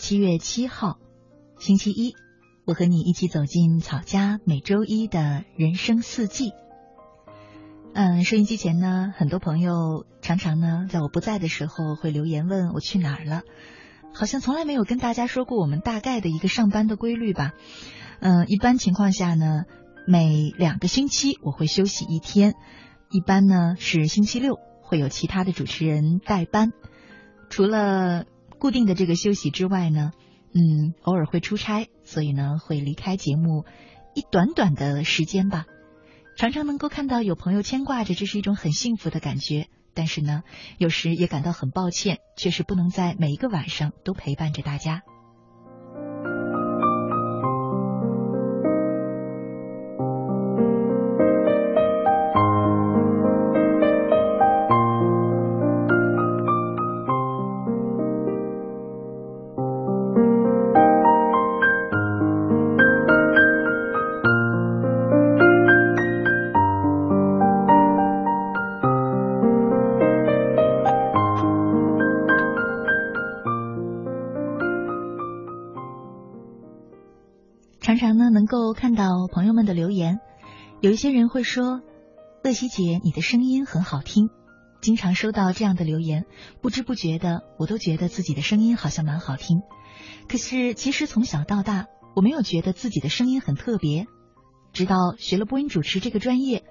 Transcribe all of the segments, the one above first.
七月七号，星期一，我和你一起走进草家每周一的人生四季。嗯，收音机前呢，很多朋友常常呢，在我不在的时候会留言问我去哪儿了，好像从来没有跟大家说过我们大概的一个上班的规律吧。嗯，一般情况下呢，每两个星期我会休息一天，一般呢是星期六会有其他的主持人代班，除了。固定的这个休息之外呢，嗯，偶尔会出差，所以呢会离开节目一短短的时间吧。常常能够看到有朋友牵挂着，这是一种很幸福的感觉。但是呢，有时也感到很抱歉，确实不能在每一个晚上都陪伴着大家。有一些人会说：“乐西姐，你的声音很好听。”经常收到这样的留言，不知不觉的，我都觉得自己的声音好像蛮好听。可是，其实从小到大，我没有觉得自己的声音很特别。直到学了播音主持这个专业，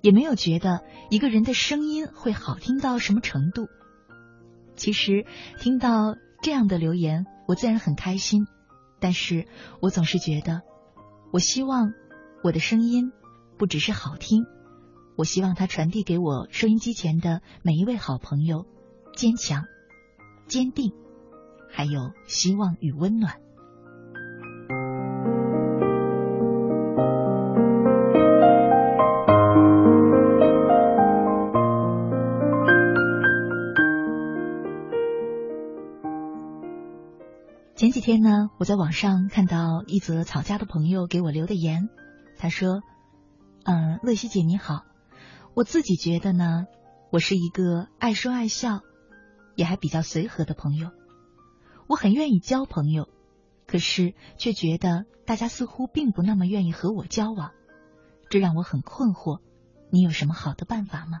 也没有觉得一个人的声音会好听到什么程度。其实，听到这样的留言，我自然很开心。但是我总是觉得。我希望我的声音不只是好听，我希望它传递给我收音机前的每一位好朋友坚强、坚定，还有希望与温暖。前几天呢，我在网上看到一则草家的朋友给我留的言，他说：“嗯，乐西姐你好，我自己觉得呢，我是一个爱说爱笑，也还比较随和的朋友，我很愿意交朋友，可是却觉得大家似乎并不那么愿意和我交往，这让我很困惑。你有什么好的办法吗？”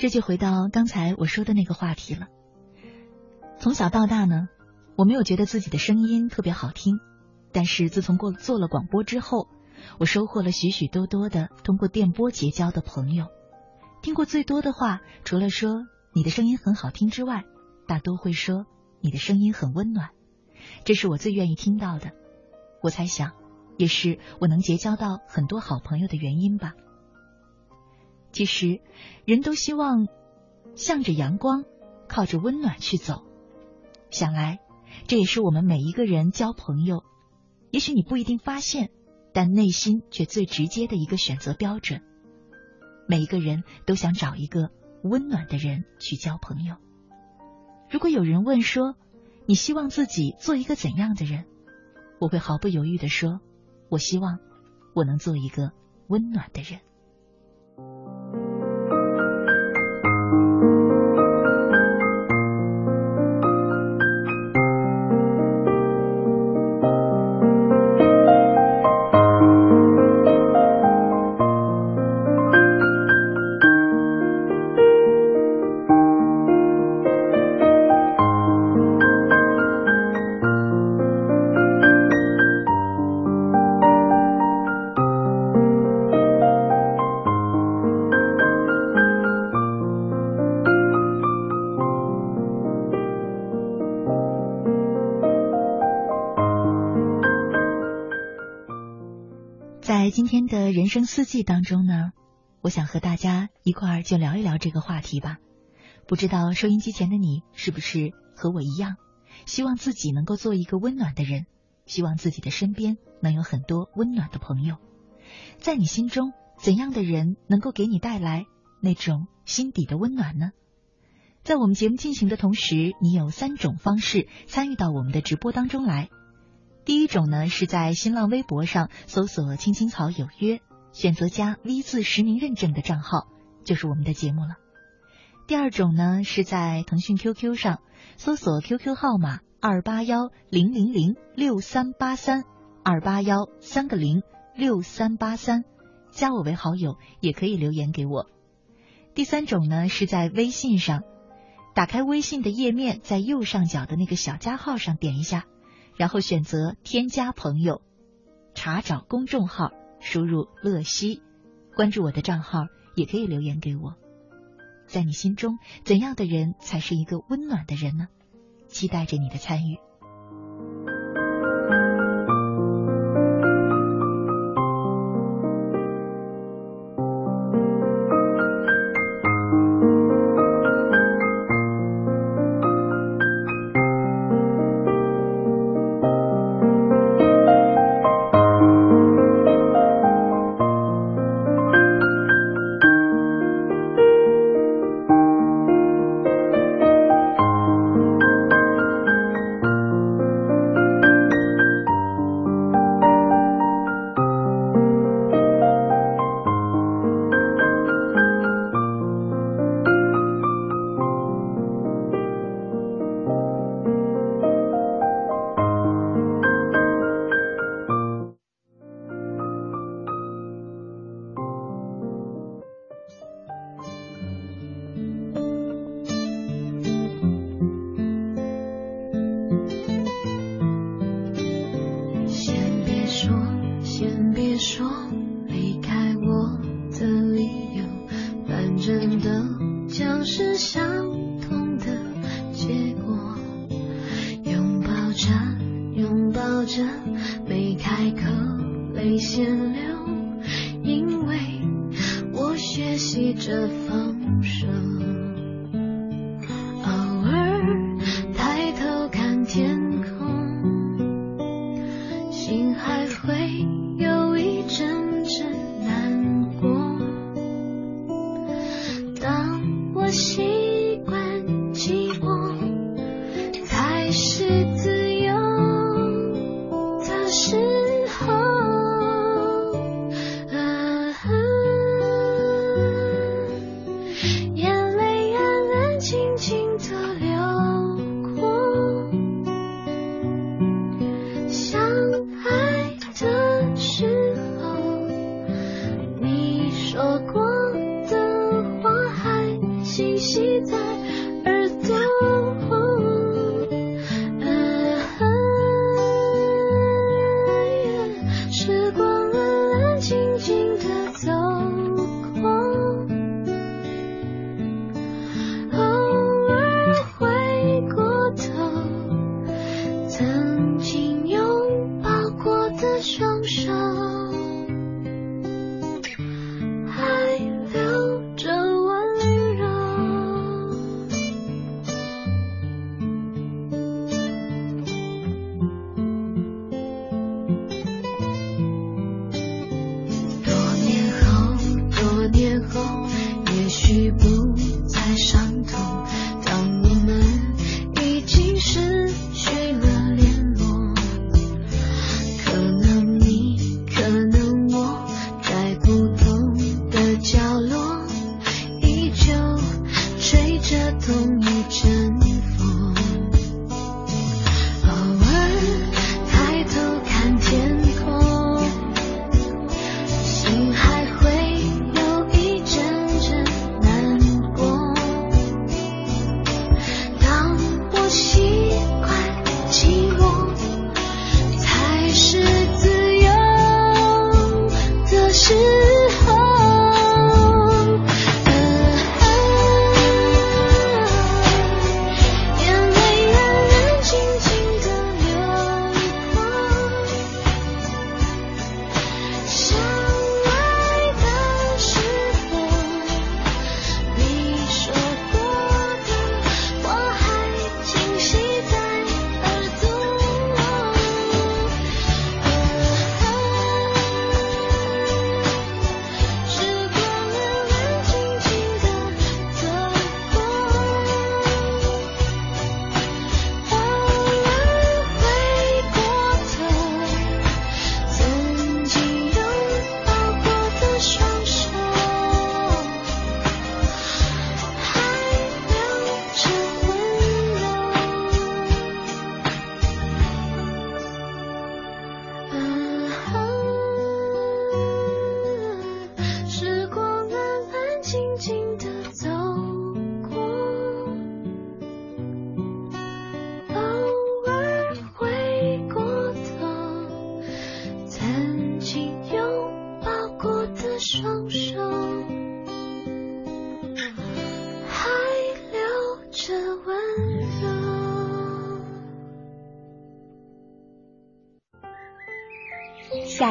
这就回到刚才我说的那个话题了。从小到大呢，我没有觉得自己的声音特别好听，但是自从过做了广播之后，我收获了许许多多的通过电波结交的朋友。听过最多的话，除了说你的声音很好听之外，大多会说你的声音很温暖。这是我最愿意听到的。我猜想，也是我能结交到很多好朋友的原因吧。其实，人都希望向着阳光，靠着温暖去走。想来，这也是我们每一个人交朋友，也许你不一定发现，但内心却最直接的一个选择标准。每一个人都想找一个温暖的人去交朋友。如果有人问说，你希望自己做一个怎样的人？我会毫不犹豫的说，我希望我能做一个温暖的人。人生四季当中呢，我想和大家一块儿就聊一聊这个话题吧。不知道收音机前的你是不是和我一样，希望自己能够做一个温暖的人，希望自己的身边能有很多温暖的朋友。在你心中，怎样的人能够给你带来那种心底的温暖呢？在我们节目进行的同时，你有三种方式参与到我们的直播当中来。第一种呢，是在新浪微博上搜索“青青草有约”，选择加 V 字实名认证的账号，就是我们的节目了。第二种呢，是在腾讯 QQ 上搜索 QQ 号码二八幺零零零六三八三二八幺三个零六三八三，加我为好友，也可以留言给我。第三种呢，是在微信上，打开微信的页面，在右上角的那个小加号上点一下。然后选择添加朋友，查找公众号，输入“乐西”，关注我的账号，也可以留言给我。在你心中，怎样的人才是一个温暖的人呢？期待着你的参与。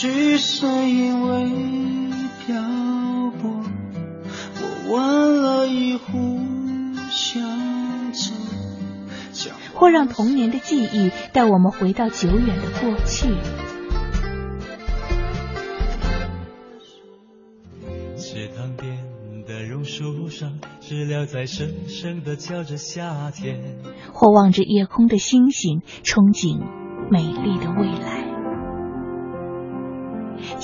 是因为漂泊，我问了一壶香酒，或让童年的记忆带我们回到久远的过去。池塘边的榕树上，知了在声声的叫着夏天。或望着夜空的星星，憧憬美丽的未来。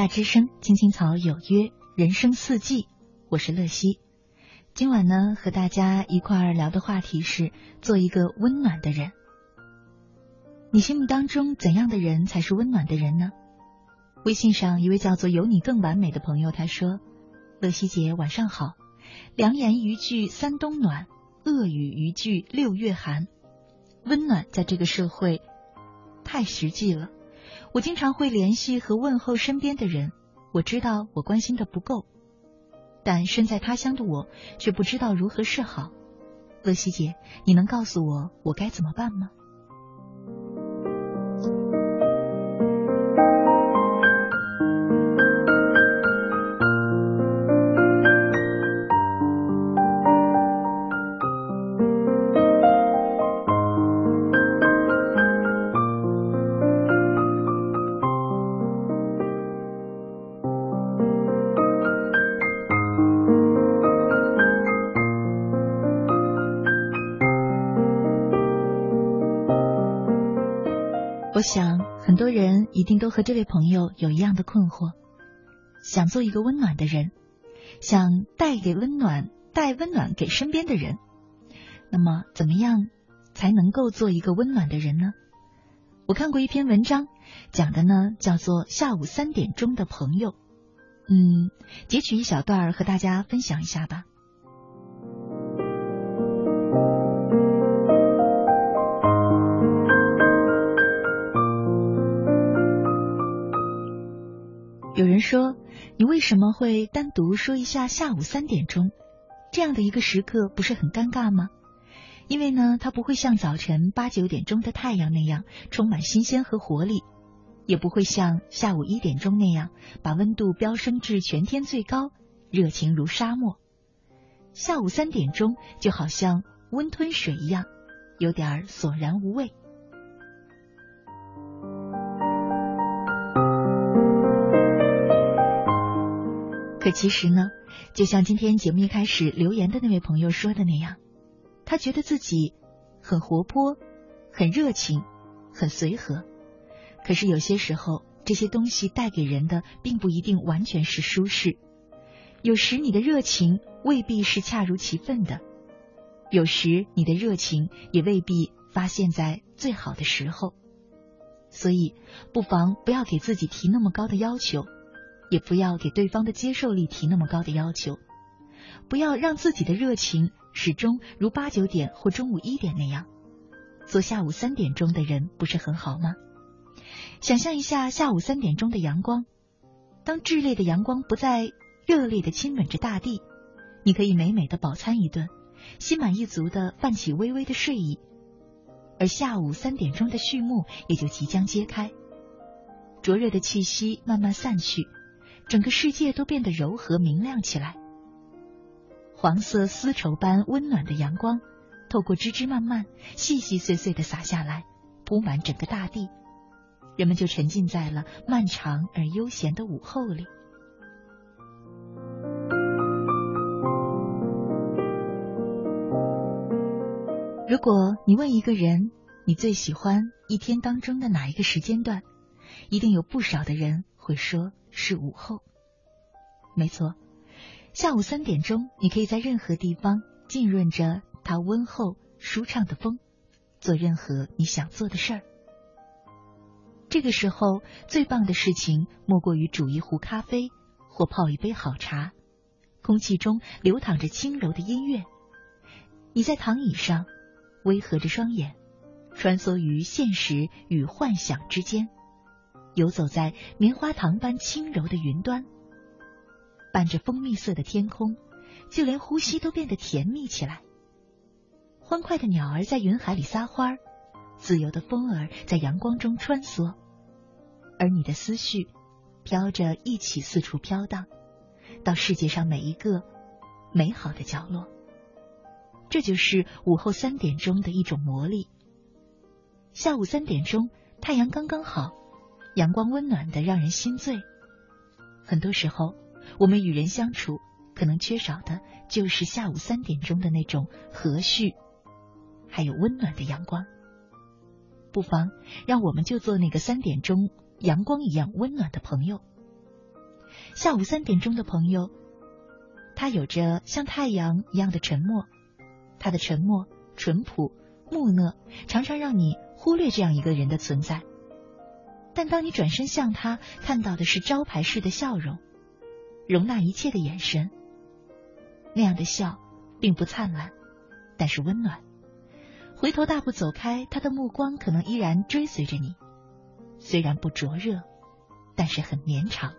夏之声，青青草有约，人生四季，我是乐西。今晚呢，和大家一块儿聊的话题是做一个温暖的人。你心目当中怎样的人才是温暖的人呢？微信上一位叫做“有你更完美”的朋友他说：“乐西姐晚上好，良言一句三冬暖，恶语一句六月寒。温暖在这个社会太实际了。”我经常会联系和问候身边的人，我知道我关心的不够，但身在他乡的我却不知道如何是好。乐西姐，你能告诉我我该怎么办吗？我想，很多人一定都和这位朋友有一样的困惑：想做一个温暖的人，想带给温暖、带温暖给身边的人。那么，怎么样才能够做一个温暖的人呢？我看过一篇文章，讲的呢叫做“下午三点钟的朋友”。嗯，截取一小段和大家分享一下吧。有人说，你为什么会单独说一下下午三点钟这样的一个时刻，不是很尴尬吗？因为呢，它不会像早晨八九点钟的太阳那样充满新鲜和活力，也不会像下午一点钟那样把温度飙升至全天最高，热情如沙漠。下午三点钟就好像温吞水一样，有点索然无味。可其实呢，就像今天节目一开始留言的那位朋友说的那样，他觉得自己很活泼、很热情、很随和。可是有些时候，这些东西带给人的并不一定完全是舒适。有时你的热情未必是恰如其分的，有时你的热情也未必发现在最好的时候。所以，不妨不要给自己提那么高的要求。也不要给对方的接受力提那么高的要求，不要让自己的热情始终如八九点或中午一点那样，做下午三点钟的人不是很好吗？想象一下下午三点钟的阳光，当炽烈的阳光不再热烈的亲吻着大地，你可以美美的饱餐一顿，心满意足的泛起微微的睡意，而下午三点钟的序幕也就即将揭开，灼热的气息慢慢散去。整个世界都变得柔和明亮起来，黄色丝绸般温暖的阳光，透过枝枝蔓蔓、细细碎碎的洒下来，铺满整个大地，人们就沉浸在了漫长而悠闲的午后里。如果你问一个人，你最喜欢一天当中的哪一个时间段，一定有不少的人会说。是午后，没错，下午三点钟，你可以在任何地方浸润着它温厚舒畅的风，做任何你想做的事儿。这个时候，最棒的事情莫过于煮一壶咖啡或泡一杯好茶，空气中流淌着轻柔的音乐。你在躺椅上，微合着双眼，穿梭于现实与幻想之间。游走在棉花糖般轻柔的云端，伴着蜂蜜色的天空，就连呼吸都变得甜蜜起来。欢快的鸟儿在云海里撒欢儿，自由的风儿在阳光中穿梭，而你的思绪飘着一起四处飘荡，到世界上每一个美好的角落。这就是午后三点钟的一种魔力。下午三点钟，太阳刚刚好。阳光温暖的让人心醉。很多时候，我们与人相处，可能缺少的就是下午三点钟的那种和煦，还有温暖的阳光。不妨让我们就做那个三点钟阳光一样温暖的朋友，下午三点钟的朋友，他有着像太阳一样的沉默，他的沉默淳朴木讷，常常让你忽略这样一个人的存在。但当你转身向他，看到的是招牌式的笑容，容纳一切的眼神。那样的笑，并不灿烂，但是温暖。回头大步走开，他的目光可能依然追随着你，虽然不灼热，但是很绵长。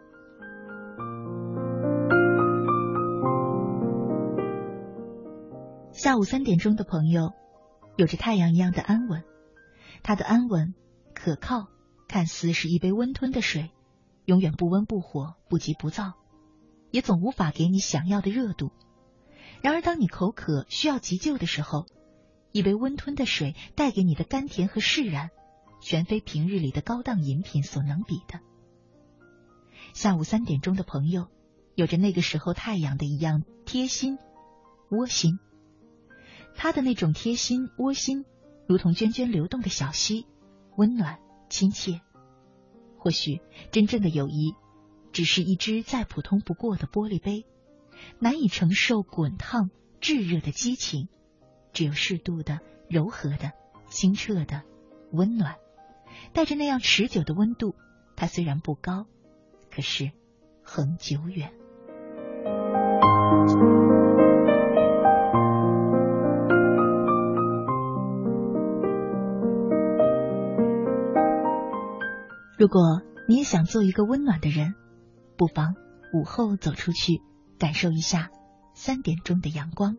下午三点钟的朋友，有着太阳一样的安稳，他的安稳可靠。看似是一杯温吞的水，永远不温不火，不急不躁，也总无法给你想要的热度。然而，当你口渴需要急救的时候，一杯温吞的水带给你的甘甜和释然，全非平日里的高档饮品所能比的。下午三点钟的朋友，有着那个时候太阳的一样贴心、窝心。他的那种贴心、窝心，如同涓涓流动的小溪，温暖。亲切，或许真正的友谊，只是一只再普通不过的玻璃杯，难以承受滚烫炙热的激情，只有适度的柔和的清澈的温暖，带着那样持久的温度。它虽然不高，可是恒久远。如果你也想做一个温暖的人，不妨午后走出去，感受一下三点钟的阳光。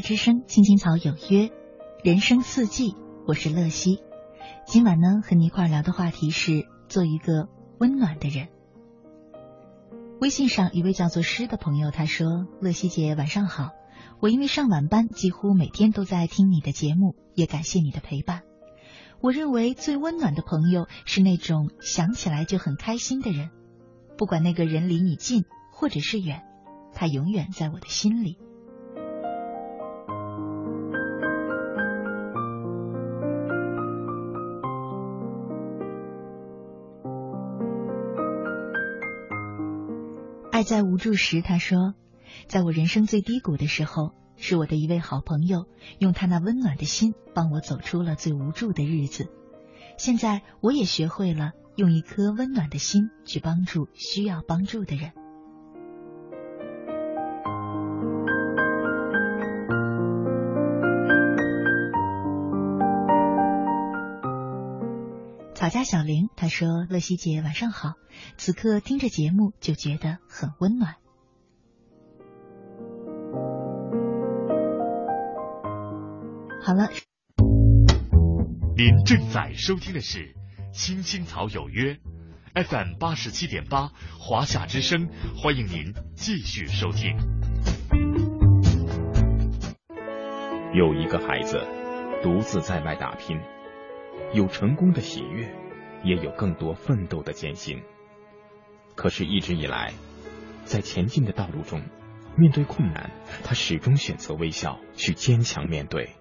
之声，青青草有约，人生四季，我是乐西。今晚呢，和你一块聊的话题是做一个温暖的人。微信上一位叫做诗的朋友他说：“乐西姐晚上好，我因为上晚班，几乎每天都在听你的节目，也感谢你的陪伴。我认为最温暖的朋友是那种想起来就很开心的人，不管那个人离你近或者是远，他永远在我的心里。”爱在无助时，他说，在我人生最低谷的时候，是我的一位好朋友用他那温暖的心帮我走出了最无助的日子。现在我也学会了用一颗温暖的心去帮助需要帮助的人。家小玲她说：“乐西姐晚上好，此刻听着节目就觉得很温暖。”好了，您正在收听的是《青青草有约》FM 八十七点八华夏之声，欢迎您继续收听。有一个孩子独自在外打拼。有成功的喜悦，也有更多奋斗的艰辛。可是，一直以来，在前进的道路中，面对困难，他始终选择微笑，去坚强面对，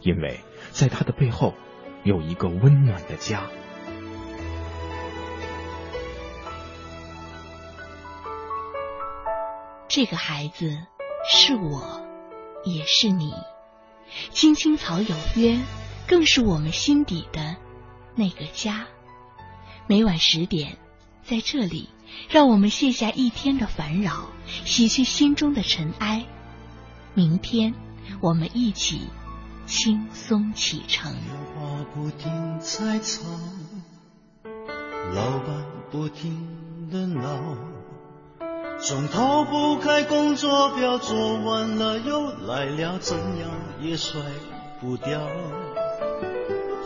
因为在他的背后有一个温暖的家。这个孩子是我，也是你。青青草有约。更是我们心底的那个家。每晚十点，在这里，让我们卸下一天的烦扰，洗去心中的尘埃。明天，我们一起轻松启程。老板不停的闹，总逃不开工作表，做完了又来了，怎样也甩不掉。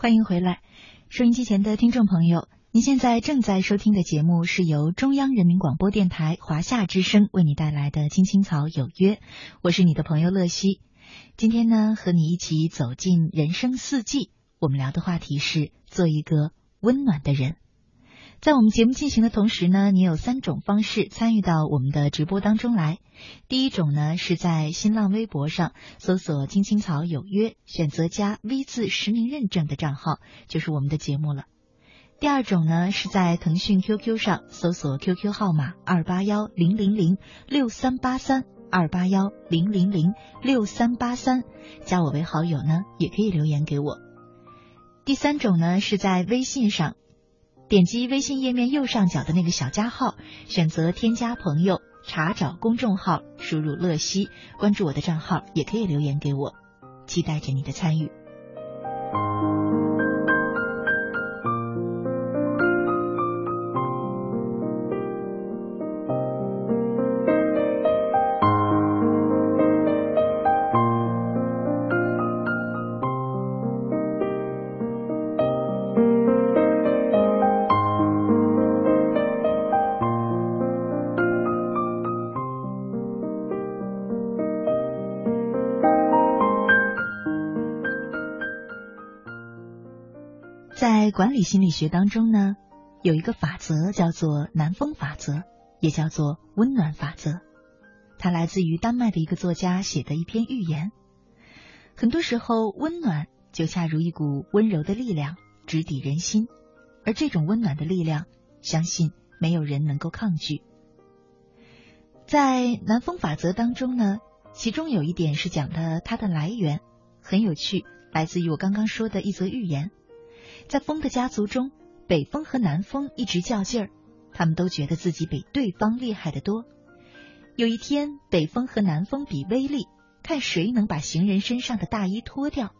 欢迎回来，收音机前的听众朋友，您现在正在收听的节目是由中央人民广播电台华夏之声为你带来的《青青草有约》，我是你的朋友乐西。今天呢，和你一起走进人生四季，我们聊的话题是做一个温暖的人。在我们节目进行的同时呢，你有三种方式参与到我们的直播当中来。第一种呢，是在新浪微博上搜索“青青草有约”，选择加 V 字实名认证的账号，就是我们的节目了。第二种呢，是在腾讯 QQ 上搜索 QQ 号码二八幺零零零六三八三二八幺零零零六三八三，加我为好友呢，也可以留言给我。第三种呢，是在微信上。点击微信页面右上角的那个小加号，选择添加朋友，查找公众号，输入“乐西”，关注我的账号，也可以留言给我，期待着你的参与。管理心理学当中呢，有一个法则叫做南风法则，也叫做温暖法则。它来自于丹麦的一个作家写的一篇寓言。很多时候，温暖就恰如一股温柔的力量，直抵人心。而这种温暖的力量，相信没有人能够抗拒。在南风法则当中呢，其中有一点是讲的它的来源，很有趣，来自于我刚刚说的一则寓言。在风的家族中，北风和南风一直较劲儿，他们都觉得自己比对方厉害得多。有一天，北风和南风比威力，看谁能把行人身上的大衣脱掉。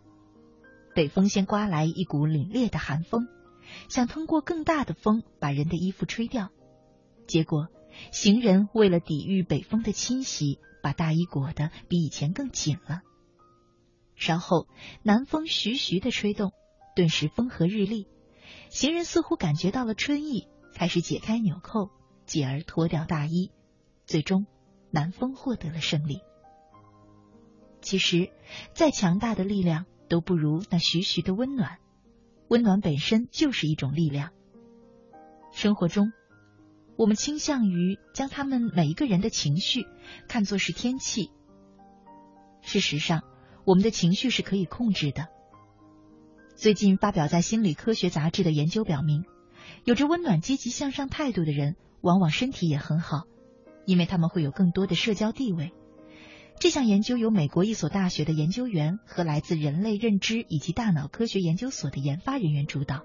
北风先刮来一股凛冽的寒风，想通过更大的风把人的衣服吹掉。结果，行人为了抵御北风的侵袭，把大衣裹得比以前更紧了。稍后，南风徐徐的吹动。顿时风和日丽，行人似乎感觉到了春意，开始解开纽扣，继而脱掉大衣。最终，南风获得了胜利。其实，再强大的力量都不如那徐徐的温暖，温暖本身就是一种力量。生活中，我们倾向于将他们每一个人的情绪看作是天气。事实上，我们的情绪是可以控制的。最近发表在《心理科学杂志》的研究表明，有着温暖、积极向上态度的人，往往身体也很好，因为他们会有更多的社交地位。这项研究由美国一所大学的研究员和来自人类认知以及大脑科学研究所的研发人员主导。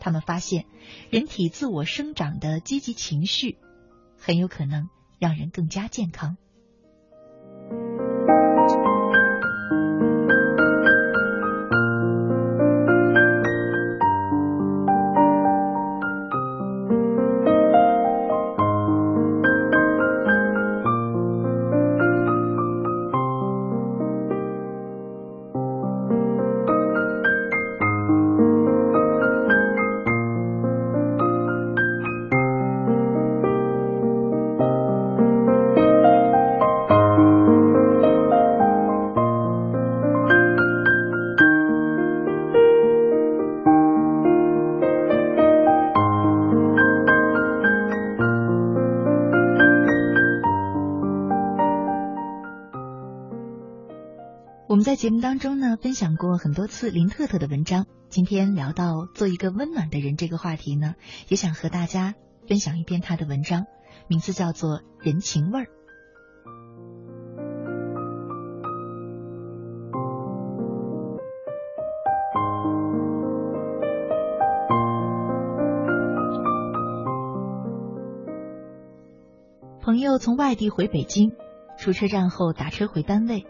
他们发现，人体自我生长的积极情绪，很有可能让人更加健康。我们在节目当中呢，分享过很多次林特特的文章。今天聊到做一个温暖的人这个话题呢，也想和大家分享一篇他的文章，名字叫做《人情味儿》。朋友从外地回北京，出车站后打车回单位。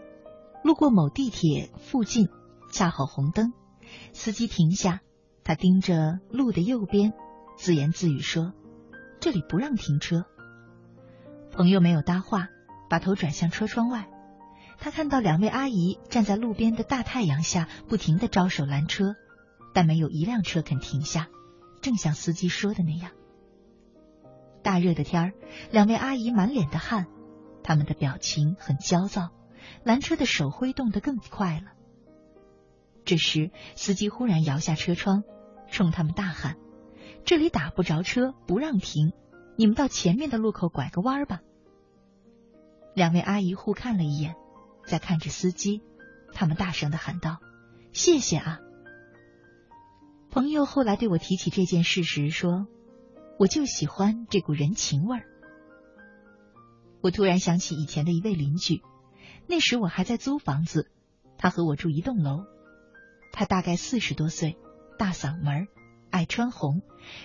路过某地铁附近，恰好红灯，司机停下，他盯着路的右边，自言自语说：“这里不让停车。”朋友没有搭话，把头转向车窗外，他看到两位阿姨站在路边的大太阳下，不停的招手拦车，但没有一辆车肯停下，正像司机说的那样。大热的天儿，两位阿姨满脸的汗，他们的表情很焦躁。拦车的手挥动得更快了。这时，司机忽然摇下车窗，冲他们大喊：“这里打不着车，不让停，你们到前面的路口拐个弯吧。”两位阿姨互看了一眼，再看着司机，他们大声的喊道：“谢谢啊！”朋友后来对我提起这件事时说：“我就喜欢这股人情味儿。”我突然想起以前的一位邻居。那时我还在租房子，他和我住一栋楼。他大概四十多岁，大嗓门，爱穿红，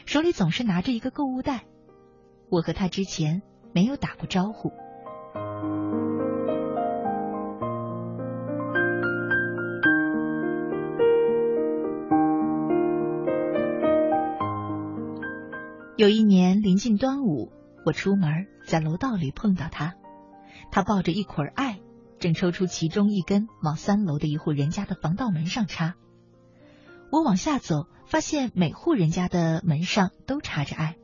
手里总是拿着一个购物袋。我和他之前没有打过招呼。有一年临近端午，我出门在楼道里碰到他，他抱着一捆艾。正抽出其中一根往三楼的一户人家的防盗门上插，我往下走，发现每户人家的门上都插着艾。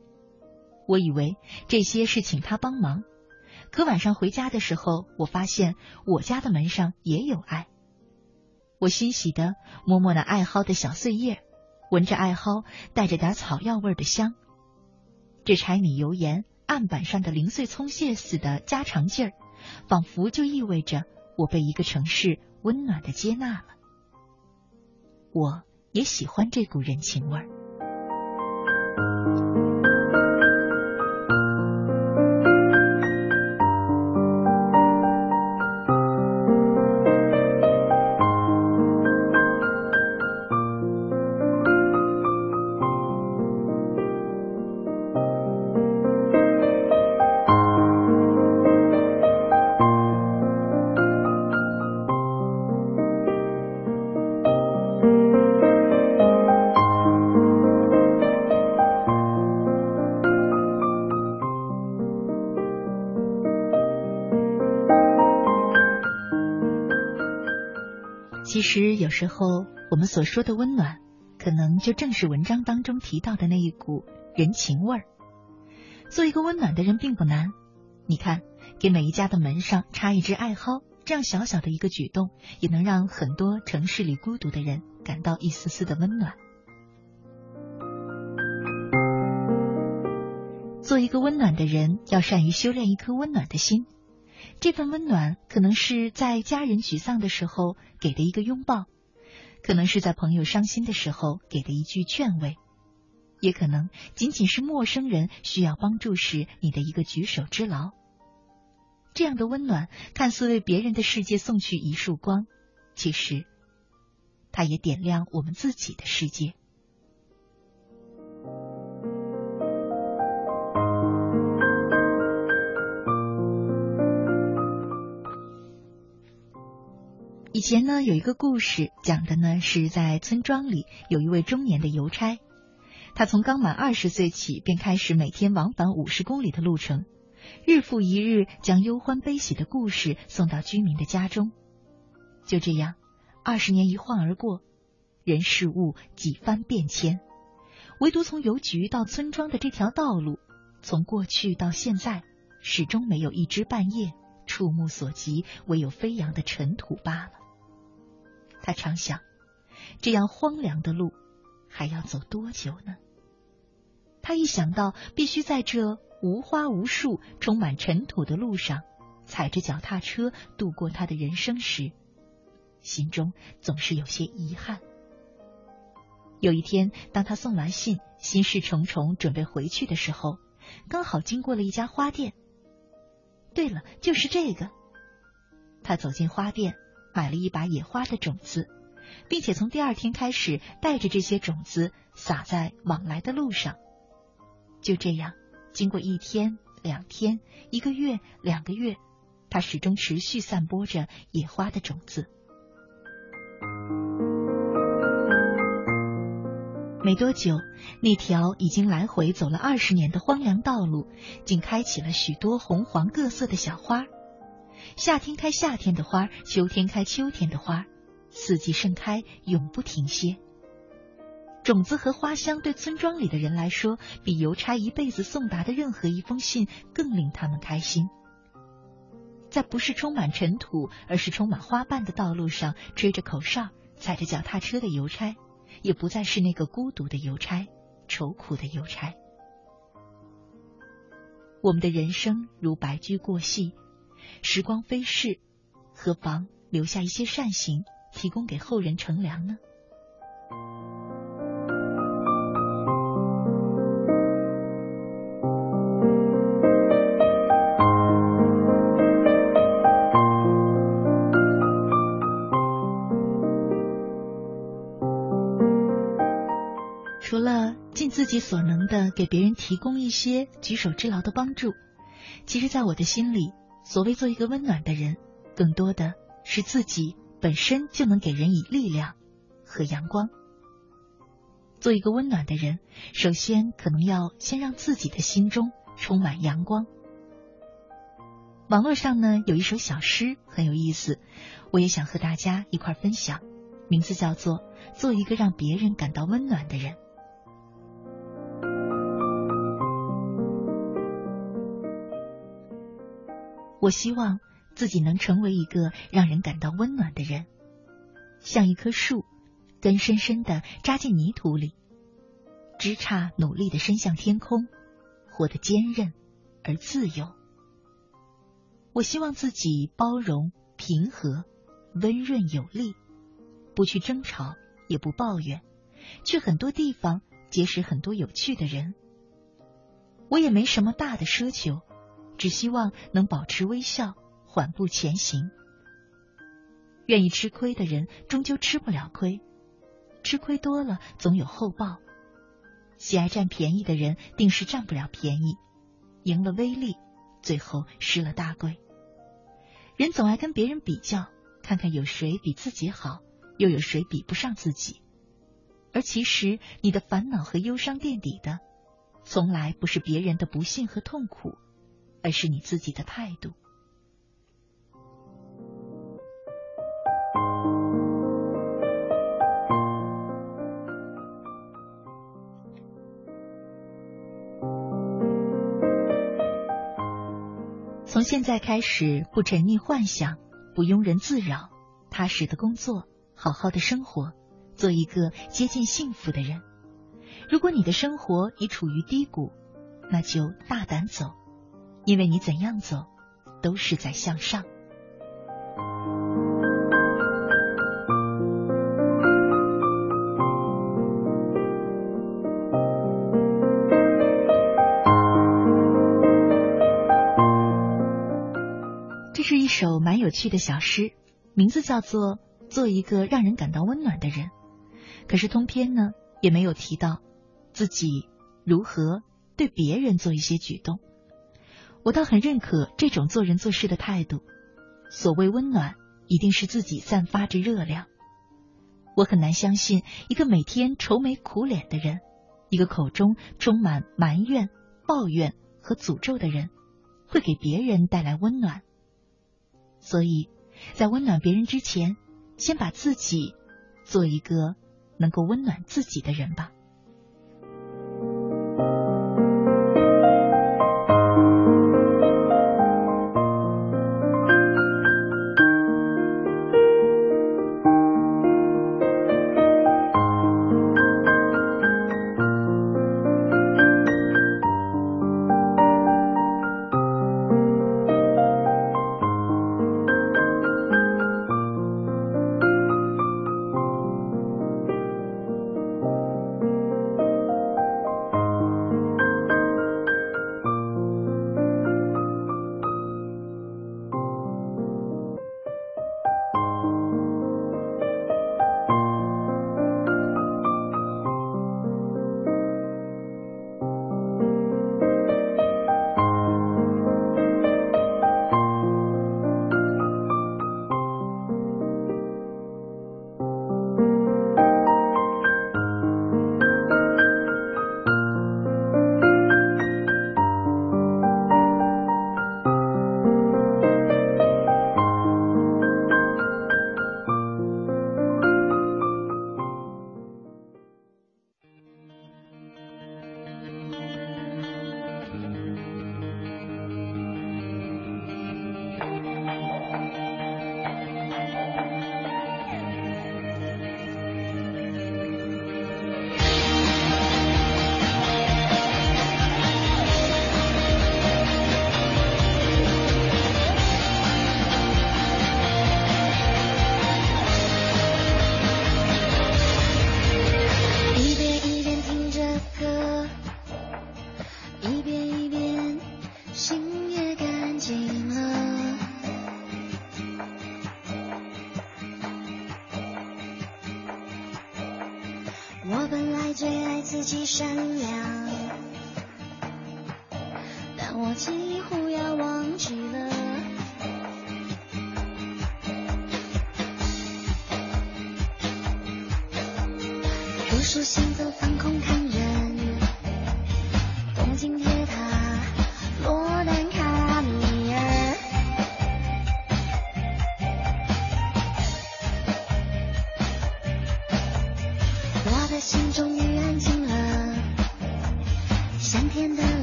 我以为这些是请他帮忙，可晚上回家的时候，我发现我家的门上也有艾。我欣喜的摸摸那艾蒿的小碎叶，闻着艾蒿带着点草药味的香，这柴米油盐案板上的零碎葱屑似的家常劲儿，仿佛就意味着我被一个城市温暖的接纳了。我也喜欢这股人情味儿。时候我们所说的温暖，可能就正是文章当中提到的那一股人情味儿。做一个温暖的人并不难，你看，给每一家的门上插一只艾蒿，这样小小的一个举动，也能让很多城市里孤独的人感到一丝丝的温暖。做一个温暖的人，要善于修炼一颗温暖的心。这份温暖，可能是在家人沮丧的时候给的一个拥抱，可能是在朋友伤心的时候给的一句劝慰，也可能仅仅是陌生人需要帮助时你的一个举手之劳。这样的温暖，看似为别人的世界送去一束光，其实，它也点亮我们自己的世界。以前呢，有一个故事，讲的呢是在村庄里有一位中年的邮差，他从刚满二十岁起便开始每天往返五十公里的路程，日复一日将忧欢悲喜的故事送到居民的家中。就这样，二十年一晃而过，人事物几番变迁，唯独从邮局到村庄的这条道路，从过去到现在，始终没有一枝半叶，触目所及，唯有飞扬的尘土罢了。他常想，这样荒凉的路还要走多久呢？他一想到必须在这无花无树、充满尘土的路上踩着脚踏车度过他的人生时，心中总是有些遗憾。有一天，当他送完信，心事重重，准备回去的时候，刚好经过了一家花店。对了，就是这个。他走进花店。买了一把野花的种子，并且从第二天开始带着这些种子撒在往来的路上。就这样，经过一天、两天、一个月、两个月，他始终持续散播着野花的种子。没多久，那条已经来回走了二十年的荒凉道路，竟开起了许多红黄各色的小花。夏天开夏天的花，秋天开秋天的花，四季盛开，永不停歇。种子和花香对村庄里的人来说，比邮差一辈子送达的任何一封信更令他们开心。在不是充满尘土，而是充满花瓣的道路上，吹着口哨，踩着脚踏车的邮差，也不再是那个孤独的邮差，愁苦的邮差。我们的人生如白驹过隙。时光飞逝，何妨留下一些善行，提供给后人乘凉呢？除了尽自己所能的给别人提供一些举手之劳的帮助，其实，在我的心里。所谓做一个温暖的人，更多的是自己本身就能给人以力量和阳光。做一个温暖的人，首先可能要先让自己的心中充满阳光。网络上呢有一首小诗很有意思，我也想和大家一块分享，名字叫做《做一个让别人感到温暖的人》。我希望自己能成为一个让人感到温暖的人，像一棵树，根深深的扎进泥土里，枝杈努力的伸向天空，活得坚韧而自由。我希望自己包容、平和、温润有力，不去争吵，也不抱怨，去很多地方结识很多有趣的人。我也没什么大的奢求，只希望能保持微笑，缓步前行。愿意吃亏的人，终究吃不了亏；吃亏多了，总有后报。喜爱占便宜的人，定是占不了便宜，赢了微利，最后失了大贵。人总爱跟别人比较，看看有谁比自己好，又有谁比不上自己。而其实，你的烦恼和忧伤垫底的，从来不是别人的不幸和痛苦，而是你自己的态度。从现在开始，不沉溺幻想，不庸人自扰，踏实的工作，好好的生活，做一个接近幸福的人。如果你的生活已处于低谷，那就大胆走，因为你怎样走，都是在向上。这是一首蛮有趣的小诗，名字叫做《做一个让人感到温暖的人》。可是通篇呢，也没有提到自己如何对别人做一些举动。我倒很认可这种做人做事的态度。所谓温暖，一定是自己散发着热量。我很难相信一个每天愁眉苦脸的人，一个口中充满埋怨、抱怨和诅咒的人，会给别人带来温暖。所以，在温暖别人之前，先把自己做一个能够温暖自己的人吧。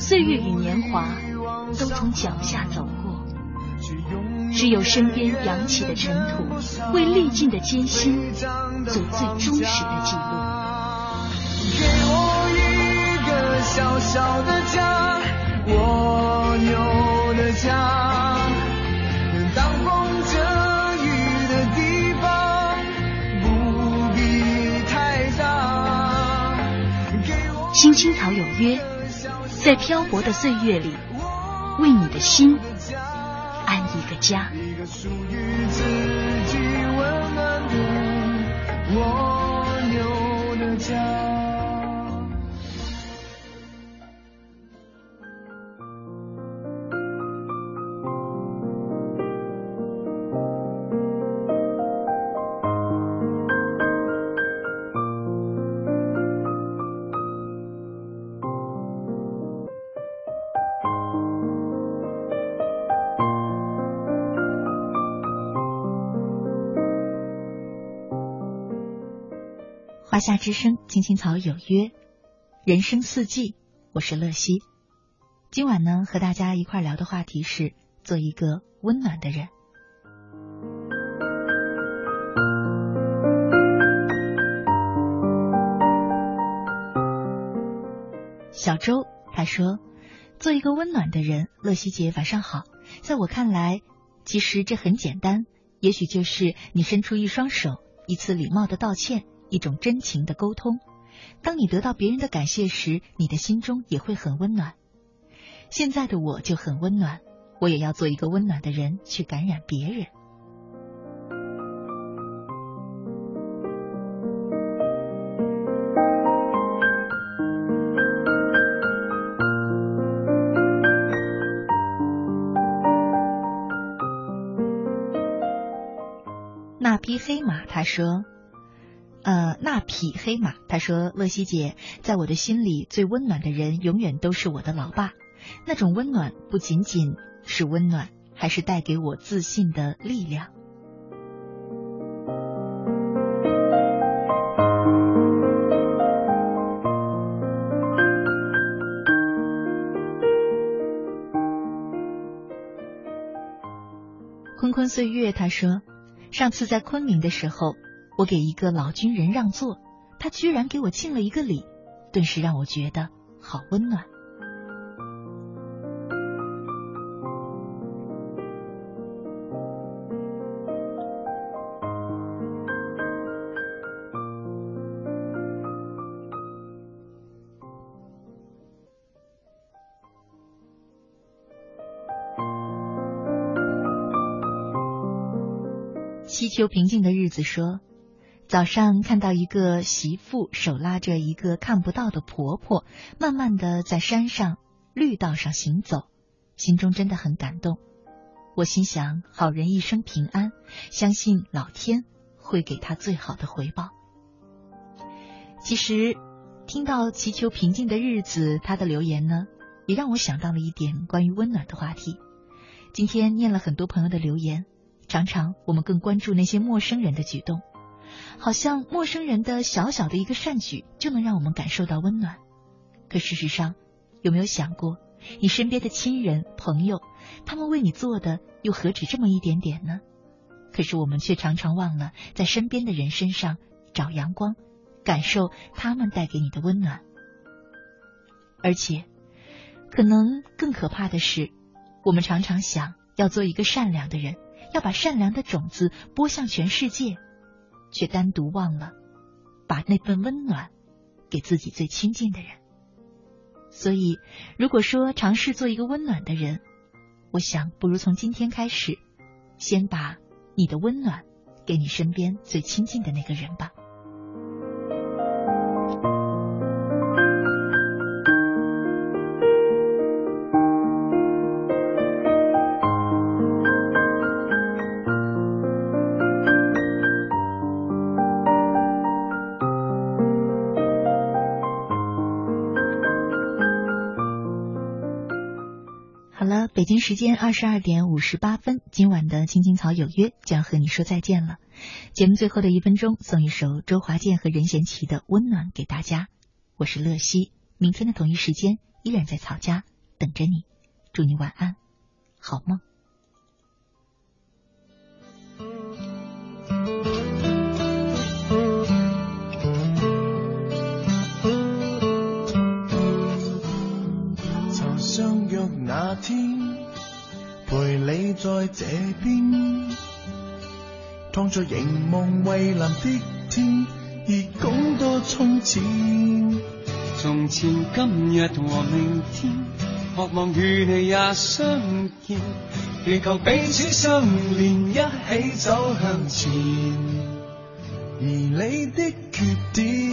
岁月与年华都从脚下走过，只有身边扬起的尘土，为历尽的艰辛做最忠实的记录。给我一个小小的家，蜗牛的家，当风遮雨的地方，不必太大。青青草有约，在漂泊的岁月里，为你的心安一个家。一个属于自己温暖的夏之声，青青草有约，人生四季，我是乐西。今晚呢，和大家一块聊的话题是做一个温暖的人。小周他说：“做一个温暖的人。”乐西姐晚上好。在我看来，其实这很简单，也许就是你伸出一双手，一次礼貌的道歉，一种真情的沟通。当你得到别人的感谢时，你的心中也会很温暖。现在的我就很温暖，我也要做一个温暖的人，去感染别人。那匹黑马，他说。呃，那匹黑马，他说：“乐西姐，在我的心里最温暖的人，永远都是我的老爸。那种温暖不仅仅是温暖，还是带给我自信的力量。”坤坤岁月，他说：“上次在昆明的时候。”我给一个老军人让座，他居然给我敬了一个礼，顿时让我觉得好温暖。西秋平静的日子说。早上看到一个媳妇手拉着一个看不到的婆婆，慢慢的在山上绿道上行走，心中真的很感动。我心想，好人一生平安，相信老天会给他最好的回报。其实，听到祈求平静的日子，他的留言呢，也让我想到了一点关于温暖的话题。今天念了很多朋友的留言，常常我们更关注那些陌生人的举动，好像陌生人的小小的一个善举就能让我们感受到温暖。可事实上，有没有想过，你身边的亲人朋友，他们为你做的又何止这么一点点呢？可是我们却常常忘了在身边的人身上找阳光。感受他们带给你的温暖，而且，可能更可怕的是，我们常常想要做一个善良的人，要把善良的种子播向全世界，却单独忘了把那份温暖给自己最亲近的人。所以，如果说尝试做一个温暖的人，我想不如从今天开始，先把你的温暖给你身边最亲近的那个人吧。北京时间二十二点五十八分，今晚的青青草有约就要和你说再见了。节目最后的一分钟，送一首周华健和任贤齐的《温暖》给大家。我是乐西，明天的同一时间依然在草家等着你。祝你晚安，好梦。相约那天。陪你在这边，躺在凝望蔚蓝的天，而讲多从前。从前、今日和明天，渴望与你也相见，祈求彼此相连，一起走向前。而你的缺点。